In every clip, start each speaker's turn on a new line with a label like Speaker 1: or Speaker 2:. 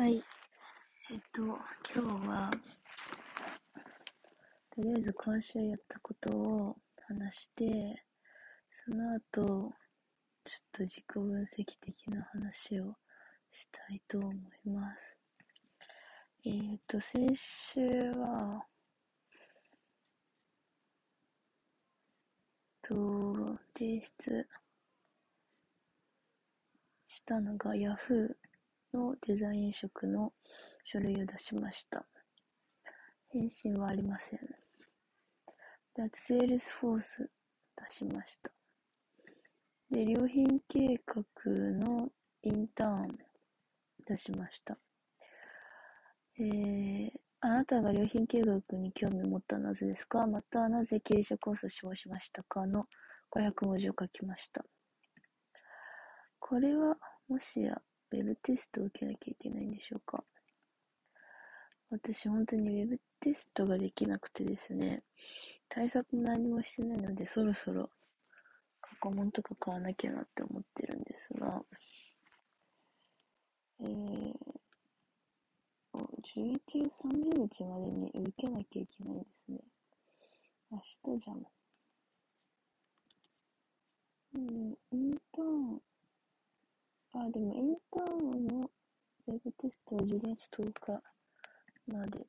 Speaker 1: はい。えっと、今日は、とりあえず今週やったことを話して、その後、ちょっと自己分析的な話をしたいと思います。えっ、と、先週は、と、提出したのが Yahoo のデザイン職の書類を出しました。返信はありません。で、 Salesforce 出しました。で、良品計画のインターン出しました。えー、あなたが良品計画に興味を持ったのはなぜですか？また、なぜ経営者コースを志望しましたか？の500文字を書きました。これは、もしや、ウェブテストを受けなきゃいけないんでしょうか？私本当にウェブテストができなくてですね、対策何もしてないので、そろそろ過去問とか買わなきゃなって思ってるんですが、えー、11月30日までに受けなきゃいけないんですね。明日じゃん。うん、インターンあ、でもインターンのウェブテストは12月10日まで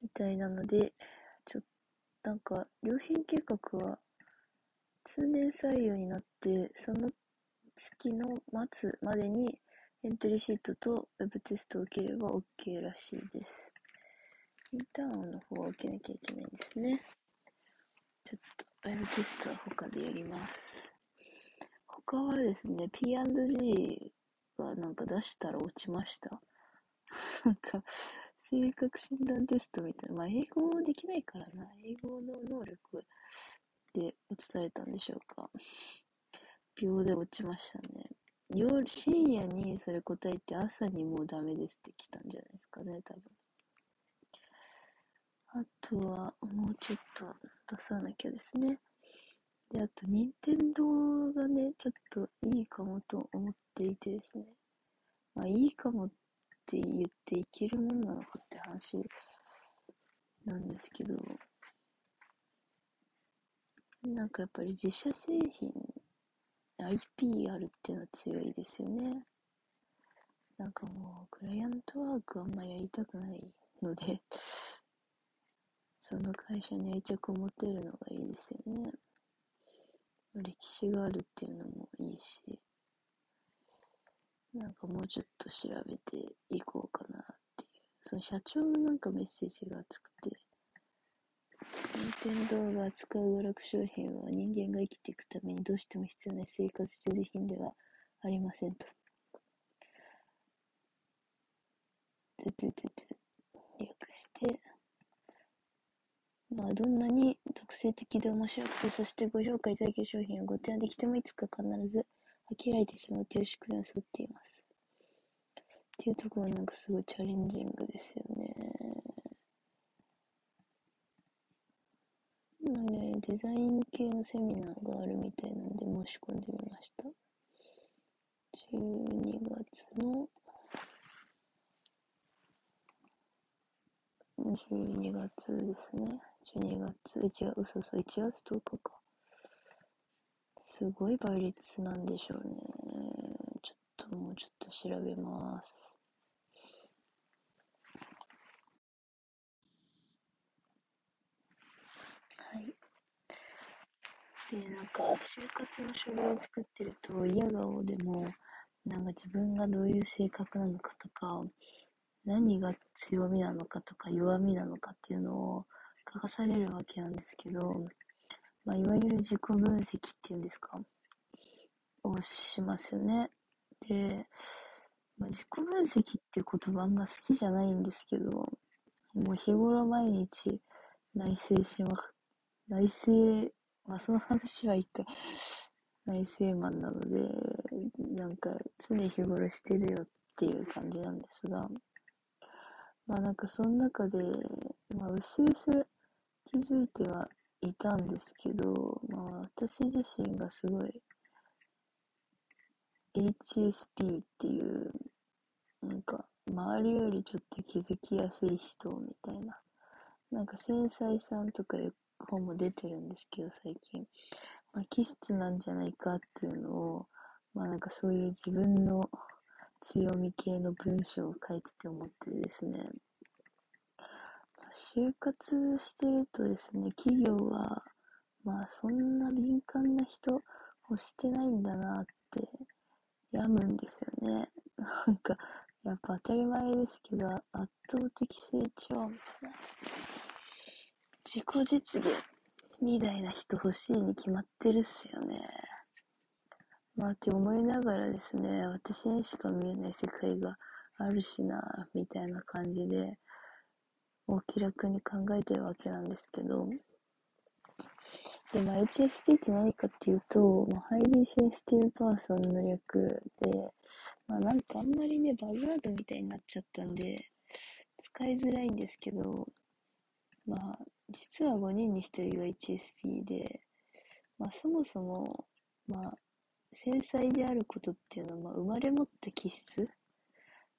Speaker 1: みたいなので、ちょっとなんか、良品計画は通年採用になって、その月の末までにエントリーシートとウェブテストを受ければ OK らしいです。インターンの方は受けなきゃいけないんですね。ちょっとウェブテストは他でやります。他はですね、P&G がなんか出したら落ちました。なんか、性格診断テストみたいな。まあ、英語できないからな。英語の能力で落ちされたんでしょうか。秒で落ちましたね。夜、深夜にそれ答えて朝にもうダメですって来たんじゃないですかね、多分。あとは、もうちょっと出さなきゃですね。で、あと、任天堂がね、ちょっといいかもと思っていてですね。まあ、いいかもって言っていけるもんなのかって話なんですけど、なんかやっぱり自社製品、IP あるっていうのは強いですよね。なんかもう、クライアントワークあんまやりたくないのでその会社に愛着を持てるのがいいですよね。歴史があるっていうのもいいし、なんかもうちょっと調べていこうかなっていう。その社長のなんかメッセージが熱くて、任天堂が扱う娯楽商品は人間が生きていくためにどうしても必要な生活必需品ではありませんと。てててて、略して、まあ、どんなに特性的で面白くて、そしてご評価いただける商品をご提案できてもいつか必ず飽きられてしまうという仕組みを沿っています。っていうところはなんかすごいチャレンジングですよね。今ね、デザイン系のセミナーがあるみたいなんで申し込んでみました。12月の12月ですね。12月、1月、嘘嘘、1月10日か。すごい倍率なんでしょうね。ちょっともうちょっと調べます。はい。で、なんか、就活の書類を作ってると、嫌顔でも、なんか自分がどういう性格なのかとか、何が強みなのかとか弱みなのかっていうのを書かされるわけなんですけど、まあ、いわゆる自己分析っていうんですかをしますよね。で、まあ、自己分析っていう言葉あんま好きじゃないんですけど、もう日頃毎日内省しま、内省、まあその話は一回内省マンなので、なんか常日頃してるよっていう感じなんですが、まあなんかその中で、まあうすうす気づいてはいたんですけど、まあ私自身がすごい HSP っていうなんか、周りよりちょっと気づきやすい人みたいな。なんか、繊細さんとかいう本も出てるんですけど、最近。まあ、気質なんじゃないかっていうのを、まあなんかそういう自分の強み系の文章を書いてて思ってですね、就活してるとですね、企業は、まあそんな敏感な人欲してないんだなって病むんですよね。なんか、やっぱ当たり前ですけど、圧倒的成長みたいな。自己実現みたいな人欲しいに決まってるっすよね。まあって思いながらですね、私にしか見えない世界があるしな、みたいな感じで、お気楽に考えてるわけなんですけど、で、まあ、HSP って何かっていうと、まあ、 Highly Sensitive Person の略で、まあ、なんかあんまりね、バズワードみたいになっちゃったんで、使いづらいんですけど、まあ、実は5人に1人が HSP で、まあ、そもそも、まあ、繊細であることっていうのは、まあ、生まれ持った気質？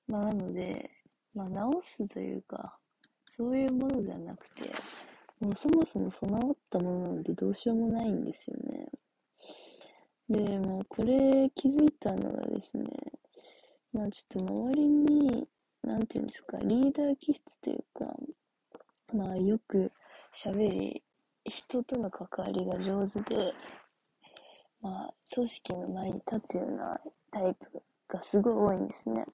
Speaker 1: まあ、なので、まあ、直すというか、そういうものではなくて、もうそもそも備わったものなんてどうしようもないんですよね。で、まあ、これ気づいたのがですね、まあ、ちょっと周りに、なんていうんですか、リーダー気質というか、まあ、よく喋り、人との関わりが上手で、まあ、組織の前に立つようなタイプがすごい多いんですね。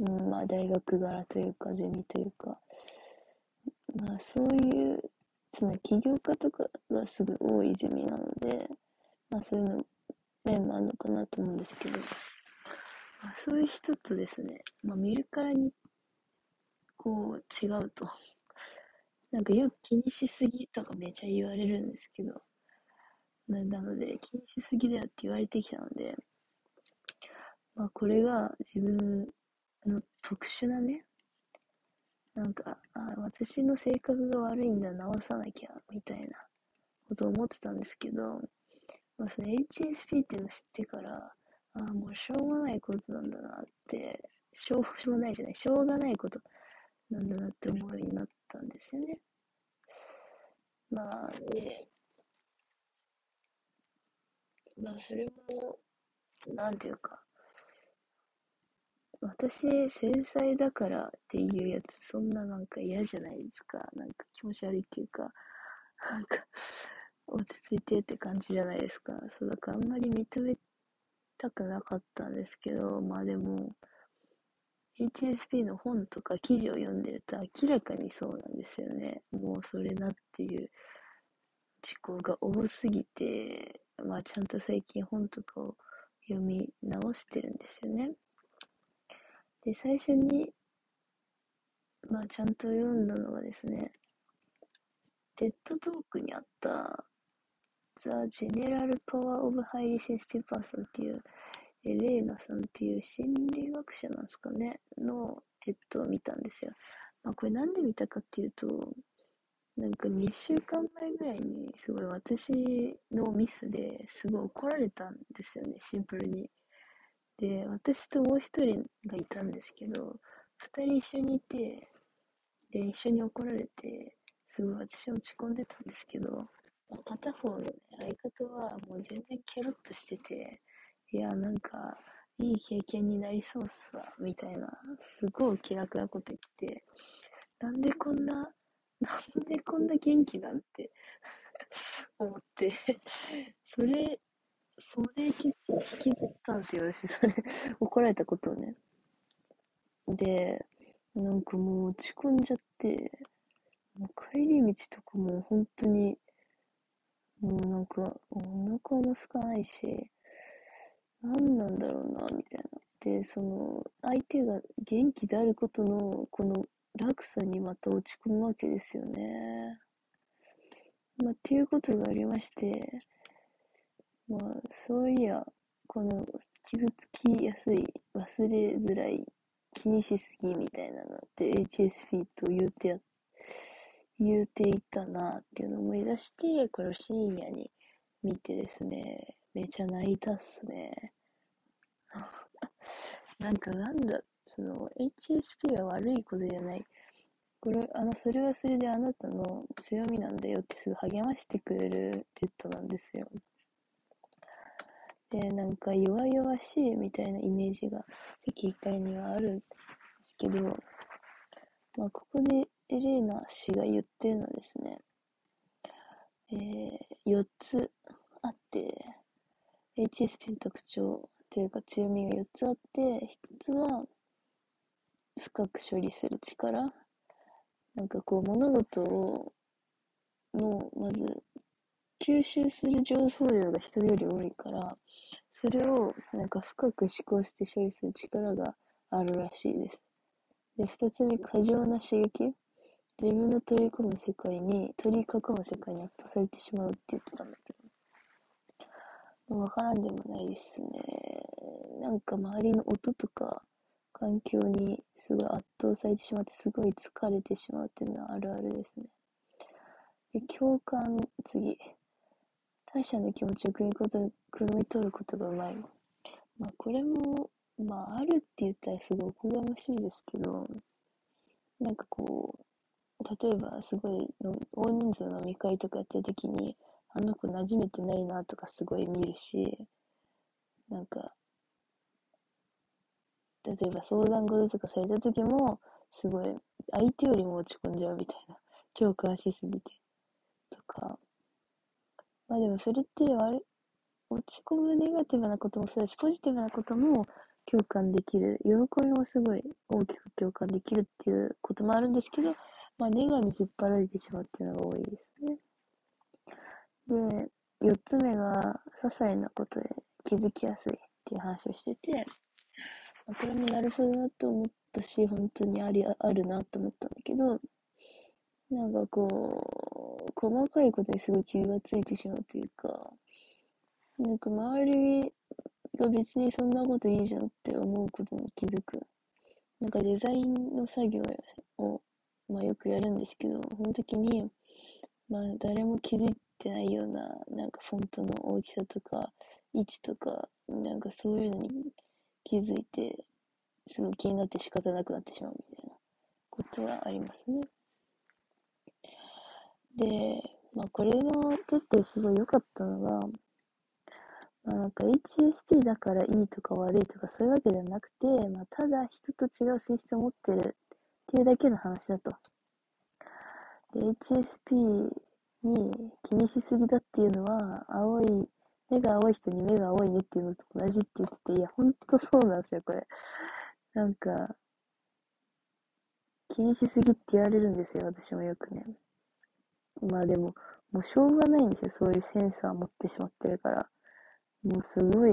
Speaker 1: うん、まあ、大学柄というか、ゼミというか、まあ、そういう、その起業家とかがすごい多いゼミなので、まあ、そういうの、面もあるのかなと思うんですけど、まあ、そういう人とですね、まあ、見るからに、こう、違うと。なんかよく気にしすぎとかめちゃ言われるんですけど、まあ、なので、気にしすぎだよって言われてきたので、まあ、これが自分の特殊なね、なんか、あ私の性格が悪いんだ、直さなきゃ、みたいなことを思ってたんですけど、まあ、その HSP っていうのを知ってから、ああ、もうしょうがないことなんだなって、しょう、しょうがないじゃない、しょうがないことなんだなって思うようになったんですよね。まあ、で、まあ、それも、なんていうか、私、繊細だからっていうやつ、そんななんか嫌じゃないですか。なんか気持ち悪いっていうか、なんか、落ち着いてって感じじゃないですか。そう、だからあんまり認めたくなかったんですけど、まあでも、HSP の本とか記事を読んでると明らかにそうなんですよね。もうそれなっていう事項が多すぎて、まあちゃんと最近本とかを読み直してるんですよね。で、最初に、まあちゃんと読んだのがですね、 TED Talk にあった The Gentle Power of Highly Sensitive Person っていう、エレーナさんっていう心理学者なんですかね、の TED を見たんですよ。まあこれなんで見たかっていうと、なんか2週間前ぐらいにすごい私のミスですごい怒られたんですよね、シンプルに。で、私ともう一人がいたんですけど、二人一緒にいて、で、一緒に怒られて、すごい私落ち込んでたんですけど、片方の、ね、相方はもう全然ケロッとしてて、いや、なんか、いい経験になりそうっすわ、みたいな、すごい気楽なこと言って、なんでこんな、なんでこんな元気なんて 思ってそれ、それ結構聞きたんですよ、私、それ 怒られたことをね。で、なんかもう落ち込んじゃって、もう帰り道とかも本当に、もうなんか、お腹も空かないし、何なんだろうな、みたいな。で、その、相手が元気であることの、この落差にまた落ち込むわけですよね。まあ、っていうことがありまして、まあ、そういや、この傷つきやすい、忘れづらい、気にしすぎみたいなのって HSP と言うてや、言うていたなっていうのを思い出して、これを深夜に見てですね、めちゃ泣いたっすね。なんかなんだ、その、HSP は悪いことじゃない。これ、あの、それはそれであなたの強みなんだよってすぐ励ましてくれる TED なんですよ。で、なんか弱々しいみたいなイメージが敵一回にはあるんですけど、まあ、ここでエレーナ氏が言ってるのはですね、えー、4つあって、HSP の特徴というか強みが4つあって、1つは深く処理する力。なんかこう物事を、の、まず吸収する情報量が人より多いから、それをなんか深く思考して処理する力があるらしいです。で、二つ目、過剰な刺激。自分の取り込む世界に、取り囲む世界に圧倒されてしまうって言ってたんだけど。わからんでもないですね。なんか周りの音とか環境にすごい圧倒されてしまって、すごい疲れてしまうっていうのはあるあるですね。で共感、次。他者の気持ちを汲みと汲み取ることがうまい。まあ、これも、まあ、あるって言ったらすごいおこがましいですけど、なんかこう、例えばすごいの大人数の飲み会とかやってる時に、あの子馴染めてないなとかすごい見るし、なんか、例えば相談事とかされた時も、すごい相手よりも落ち込んじゃうみたいな。共感しすぎて。とか、まあでもそれって悪落ち込むネガティブなこともそうだし、ポジティブなことも共感できる。喜びもすごい大きく共感できるっていうこともあるんですけど、まあネガに引っ張られてしまうっていうのが多いですね。で、四つ目が、些細なことで気づきやすいっていう話をしてて、あ、これもなるほどなと思ったし、本当にあり、あるなと思ったんだけど、なんかこう、細かいことにすごい気がついてしまうというか、なんか周りが別にそんなこといいじゃんって思うことに気づく。なんかデザインの作業を、まあよくやるんですけど、その時に、まあ誰も気づいてないような、なんかフォントの大きさとか、位置とか、なんかそういうのに気づいて、すごい気になって仕方なくなってしまうみたいなことはありますね。で、まあこれの手ってすごい良かったのが、まあなんか HSP だからいいとか悪いとかそういうわけではなくて、まあただ人と違う性質を持ってるっていうだけの話だと。で、HSP に気にしすぎだっていうのは、青い、目が青い人に目が青いねっていうのと同じって言ってて、いや、ほんとそうなんですよ、これ。なんか、気にしすぎって言われるんですよ、私もよくね。まあでも、もうしょうがないんですよ。そういうセンサー持ってしまってるから。もうすごい、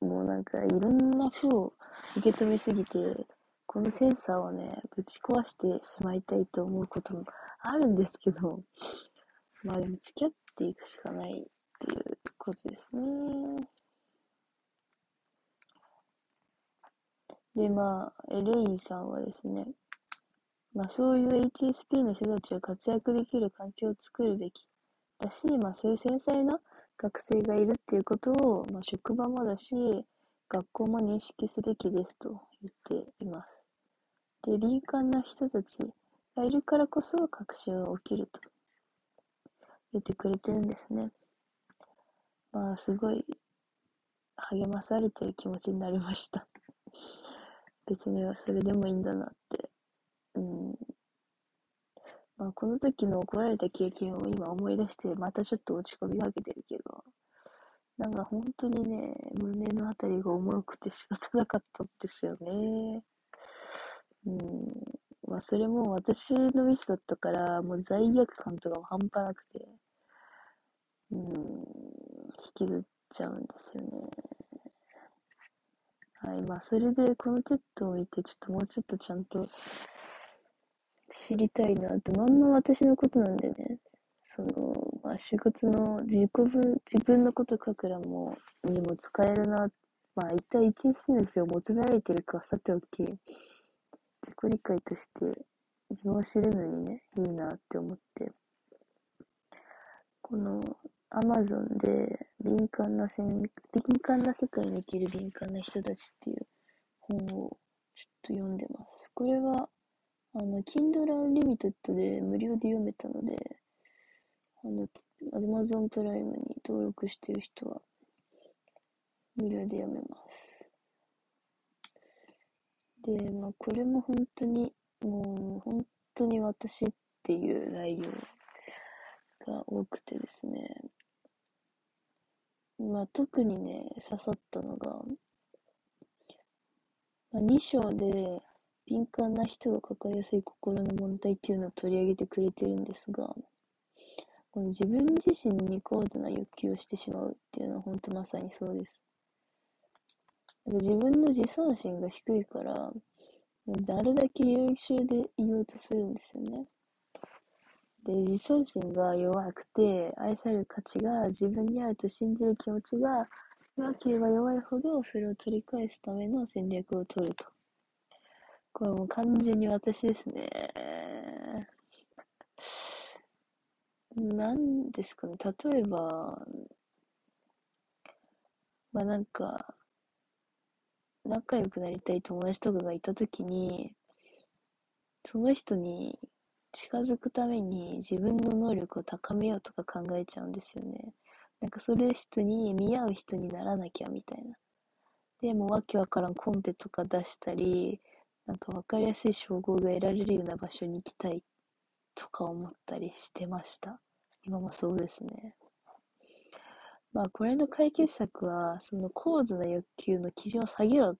Speaker 1: もうなんかいろんな負を受け止めすぎて、このセンサーをね、ぶち壊してしまいたいと思うこともあるんですけど、まあでも付き合っていくしかないっていうことですね。で、まあ、エレインさんはですね、まあそういう HSP の人たちを活躍できる環境を作るべきだし、まあそういう繊細な学生がいるっていうことを、まあ、職場もだし、学校も認識すべきですと言っています。で、敏感な人たちがいるからこそ学習が起きると言ってくれてるんですね。まあ、すごい励まされてる気持ちになりました別にそれでもいいんだなってうん。まあ、この時の怒られた経験を今思い出して、またちょっと落ち込みかけてるけど、なんか本当にね、胸のあたりが重くて仕方なかったんですよね。うん。まあ、それも私のミスだったから、もう罪悪感とかも半端なくて、うん、引きずっちゃうんですよね。はい。まあ、それでこの TED を見て、ちょっともうちょっとちゃんと知りたいなって、まんま私のことなんでね、その、まあ、就活の自己分、自分のこと書くらも、にも使えるな、まあ、一体 HSP の人を求められてるかさておき、自己理解として自分を知るのにね、いいなって思って、この Amazon で敏感なせん、敏感な世界に生きる敏感な人たちっていう本をちょっと読んでます。これは、あの、Kindle Unlimited で無料で読めたので、あの、Amazon プライムに登録してる人は、無料で読めます。で、まあ、これも本当に、もう、本当に私っていう内容が多くてですね、まあ、特にね、刺さったのが、まあ、2章で敏感な人が抱えやすい心の問題っていうのを取り上げてくれてるんですが、この自分自身に高度な欲求をしてしまうっていうのは本当まさにそうです。なんか自分の自尊心が低いから、あるだけ優秀でいようとするんですよね。で、自尊心が弱くて、愛される価値が自分にあると信じる気持ちが弱ければ弱いほど、それを取り返すための戦略を取ると。これもう完全に私ですね。何ですかね。例えば、まあなんか、仲良くなりたい友達とかがいたときに、その人に近づくために自分の能力を高めようとか考えちゃうんですよね。なんかそれ人に見合う人にならなきゃみたいな。でもわけわからんコンペとか出したり、なんかわかりやすい称号が得られるような場所に行きたいとか思ったりしてました。今もそうですね。まあこれの解決策は、その高度な欲求の基準を下げろ。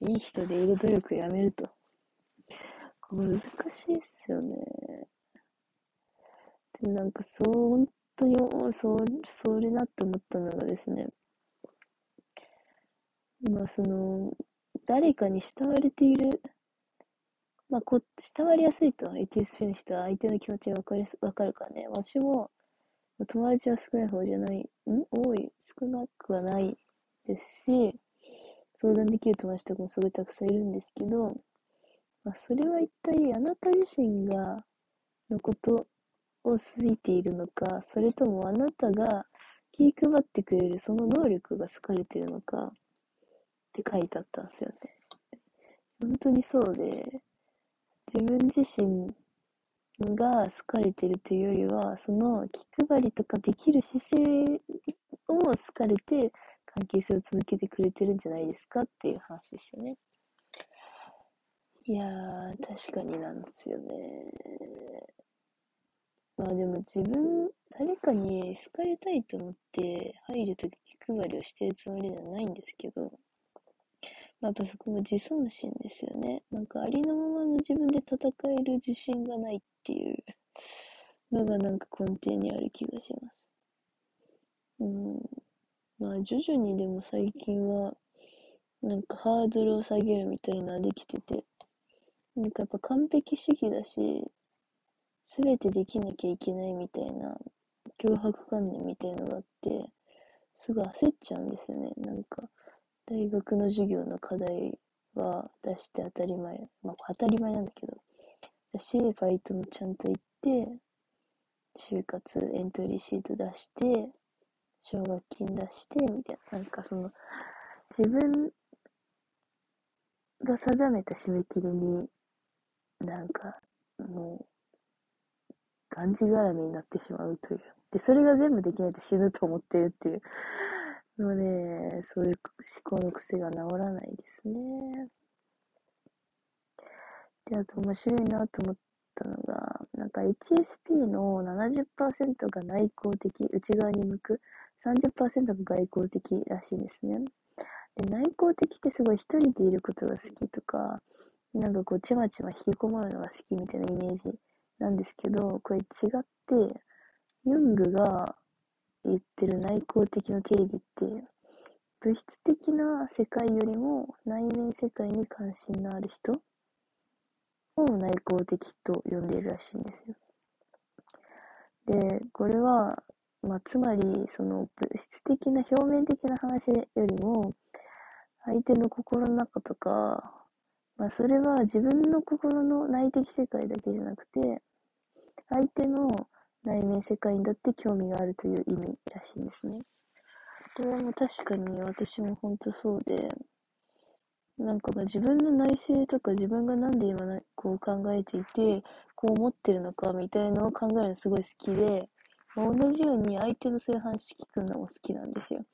Speaker 1: いい人でいる努力をやめると。難しいっすよね。でなんかそう、本当に、そう、それなって思ったのがですね、まあその、誰かに慕われている、まあこ、慕われやすいと、HSP の人は相手の気持ちがわかりわかるからね。私も、友達は少ない方じゃない、ん？多い、少なくはないですし、相談できる友達とかもすごいたくさんいるんですけど、まあ、それは一体あなた自身が、のことを好いているのか、それともあなたが気配ってくれるその能力が好かれているのか。って書いてあったんですよね。本当にそうで、自分自身が好かれてるというよりは、その気配りとかできる姿勢を好かれて関係性を続けてくれてるんじゃないですかっていう話ですよね。いや、確かになんですよね。まあでも自分、誰かに好かれたいと思って入るとき気配りをしてるつもりではないんですけど、まあ、やっぱそこも自尊心ですよね。なんかありのままの自分で戦える自信がないっていうのがなんか根底にある気がします。うん。まあ徐々にでも最近はなんかハードルを下げるみたいなできてて、なんかやっぱ完璧主義だし、すべてできなきゃいけないみたいな、脅迫観念みたいのがあって、すぐ焦っちゃうんですよね。なんか、大学の授業の課題は出して当たり前。まあ当たり前なんだけど。だし、バイトもちゃんと行って、就活エントリーシート出して、奨学金出して、みたいな。なんかその、自分が定めた締め切りになんか、もう、がんじがらめになってしまうという。で、それが全部できないと死ぬと思ってるっていう。ので、そういう思考の癖が治らないですね。で、あと面白いなと思ったのが、なんか HSP の70%が内向的、内側に向く、30%が外向的らしいですね。で内向的ってすごい一人でいることが好きとか、なんかこう、ちまちま引きこもるのが好きみたいなイメージなんですけど、これ違って、ユングが言ってる内向的な定義って、物質的な世界よりも内面世界に関心のある人を内向的と呼んでいるらしいんですよ。で、これは、まあ、つまり、その物質的な表面的な話よりも、相手の心の中とか、まあ、それは自分の心の内的世界だけじゃなくて、相手の内面世界にだって興味があるという意味らしいんですね。これはも確かに私も本当そうで、なんかまあ自分の内政とか自分がなんで今こう考えていて、こう思ってるのかみたいのを考えるのすごい好きで、まあ、同じように相手のそういう話聞くのも好きなんですよ。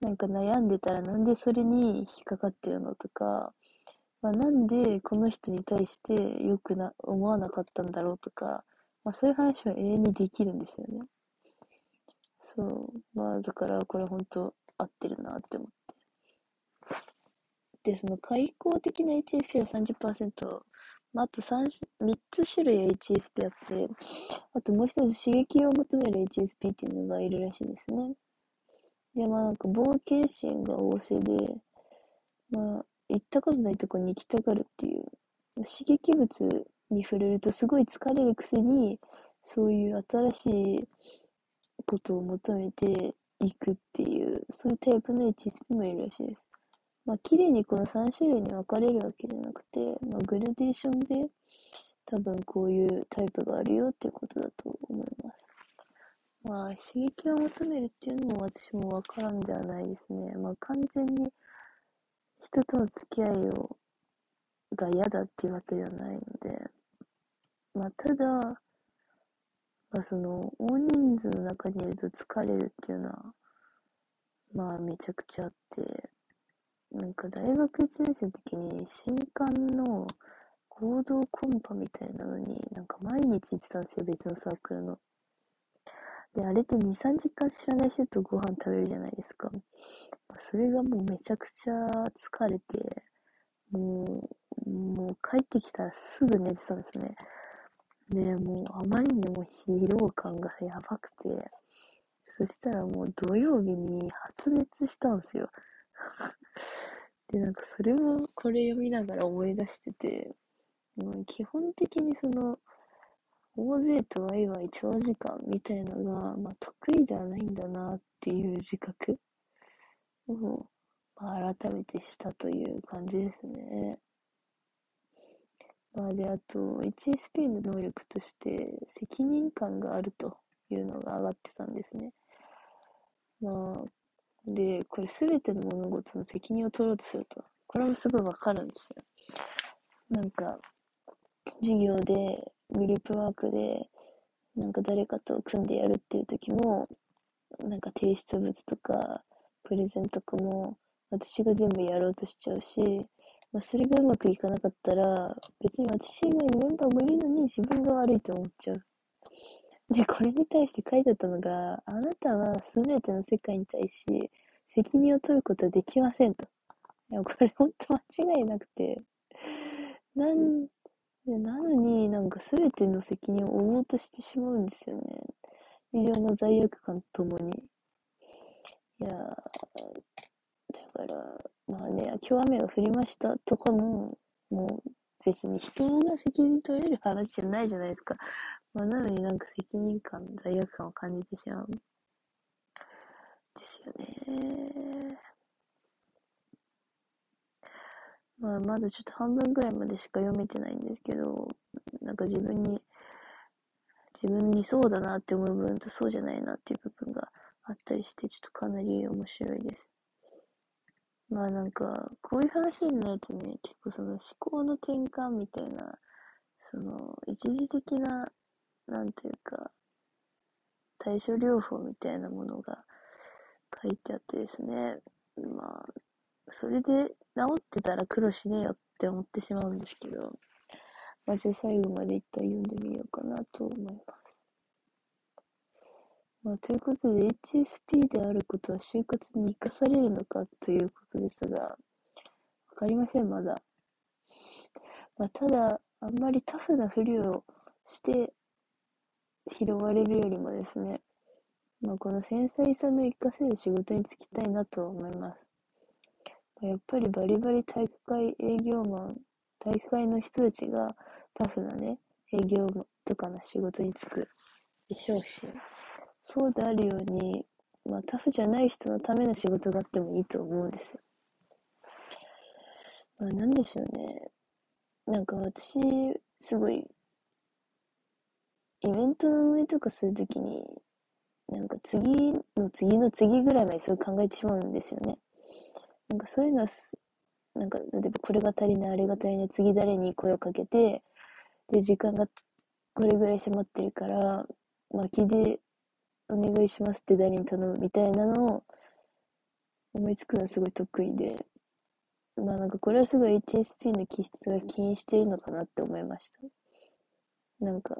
Speaker 1: なんか悩んでたらなんでそれに引っかかってるのとか、まあ、なんでこの人に対して良くな思わなかったんだろうとか、まあ、そういう話は永遠にできるんですよね。そう。まあ、だからこれ本当合ってるなって思って。で、その開口的な HSP は30%、まあ、あと 3, 3つ種類 HSP あって、あともう一つ刺激を求める HSP っていうのがいるらしいですね。で、まあなんか冒険心が旺盛で、まあ行ったことないとこに行きたがるっていう、刺激物に触れるとすごい疲れるくせに、そういう新しいことを求めていくっていう、そういうタイプの HSP もいるらしいです。まあ、綺麗にこの3種類に分かれるわけじゃなくて、まあ、グラデーションで多分こういうタイプがあるよっていうことだと思います。まあ、刺激を求めるっていうのも私もわからんではないですね。まあ、完全に人との付き合いをが嫌だっていうわけではないので、まあ、ただ、まあ、その、大人数の中にいると疲れるっていうのは、まあ、めちゃくちゃあって、なんか大学1年生の時に新刊の合同コンパみたいなのに、なんか毎日行ってたんですよ、別のサークルの。で、あれって2、3時間知らない人とご飯食べるじゃないですか。それがもうめちゃくちゃ疲れて、もう、もう帰ってきたらすぐ寝てたんですね。で、もうあまりにも疲労感がやばくて、そしたらもう土曜日に発熱したんですよ。で、なんかそれをこれ読みながら思い出してて、もう基本的にその、大勢とワイワイ長時間みたいなのが、まあ、得意ではないんだなっていう自覚を、まあ、改めてしたという感じですね。まあ、で、あと、HSP の能力として責任感があるというのが上がってたんですね。まあ、で、これすべての物事の責任を取ろうとすると、これもすごいわかるんですよ。なんか、授業で、グループワークで、なんか誰かと組んでやるっていう時も、なんか提出物とか、プレゼントとかも、私が全部やろうとしちゃうし、まあ、それがうまくいかなかったら、別に私以外メンバーもいるのに自分が悪いと思っちゃう。で、これに対して書いてあったのが、あなたは全ての世界に対し責任を取ることはできませんと。いや、これほんと間違いなくて、なん、なのになんか全ての責任を負おうとしてしまうんですよね。非常な罪悪感ともに。いやだから、まあね、今日雨が降りましたとかも、もう別に人が責任取れる話じゃないじゃないですか。まあ、なのになんか責任感、罪悪感を感じてしまう。ですよね。まあ、まだちょっと半分ぐらいまでしか読めてないんですけど、なんか自分に、自分にそうだなって思う部分とそうじゃないなっていう部分があったりして、ちょっとかなり面白いです。まあなんか、こういう話になるとね、結構その思考の転換みたいな、その、一時的ななんていうか、対処療法みたいなものが書いてあってですね、まあ、それで治ってたら苦労しねえよって思ってしまうんですけど、まあ、じゃあ最後まで一旦読んでみようかなと思います。まあ、ということで、HSP であることは就活に生かされるのかということですが、わかりません、まだ。まあ、ただ、あんまりタフなふりをして拾われるよりもですね、まあ、この繊細さの活かせる仕事に就きたいなと思います。やっぱりバリバリ体育会営業マン、体育会の人たちがタフなね、営業とかの仕事に就くでしょうし、そうであるように、まあタフじゃない人のための仕事があってもいいと思うんですよ。まあなんでしょうね。なんか私、すごいイベントの運営とかするときに、なんか次の次の次ぐらいまでそう考えてしまうんですよね。なんかそういうのはなんか、例えばこれが足りない、あれが足りない、次誰に声をかけて、で、時間がこれぐらい迫ってるから、巻きでお願いしますって誰に頼むみたいなのを思いつくのはすごい得意で、まあなんかこれはすごい HSP の気質が起因してるのかなって思いました。なんか、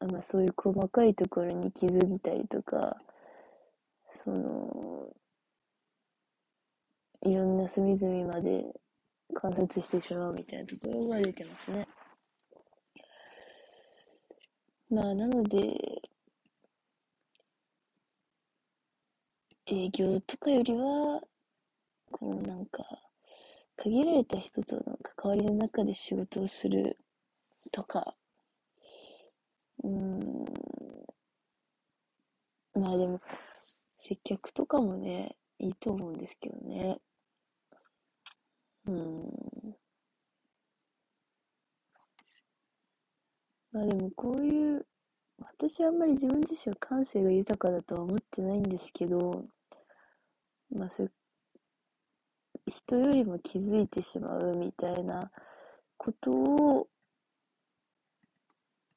Speaker 1: まあそういう細かいところに気づいたりとか、その、いろんな隅々まで観察してしまうみたいなところが出てますね。まあなので、営業とかよりは、こうなんか、限られた人との関わりの中で仕事をするとか、うーん、まあでも、接客とかもね、いいと思うんですけどね。うん。まあでもこういう、私はあんまり自分自身は感性が豊かだとは思ってないんですけど、まあそういう人よりも気づいてしまうみたいなことを、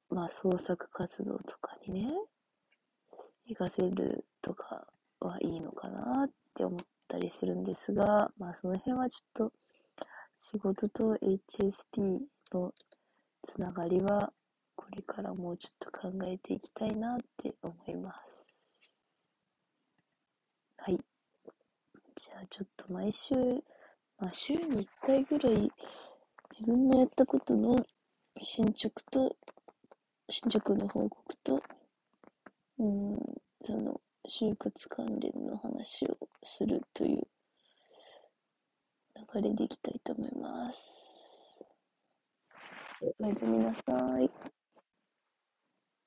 Speaker 1: まあ創作活動とかにね、活かせるとかはいいのかなって思ったりするんですが、まあその辺はちょっと仕事と HSP のつながりはこれからもうちょっと考えていきたいなって思います。はい。じゃあちょっと毎週、まあ週に1回ぐらい自分のやったことの進捗と、進捗の報告と、うん、その、就活関連の話をするという流れでいきたいと思います。おやすみなさい。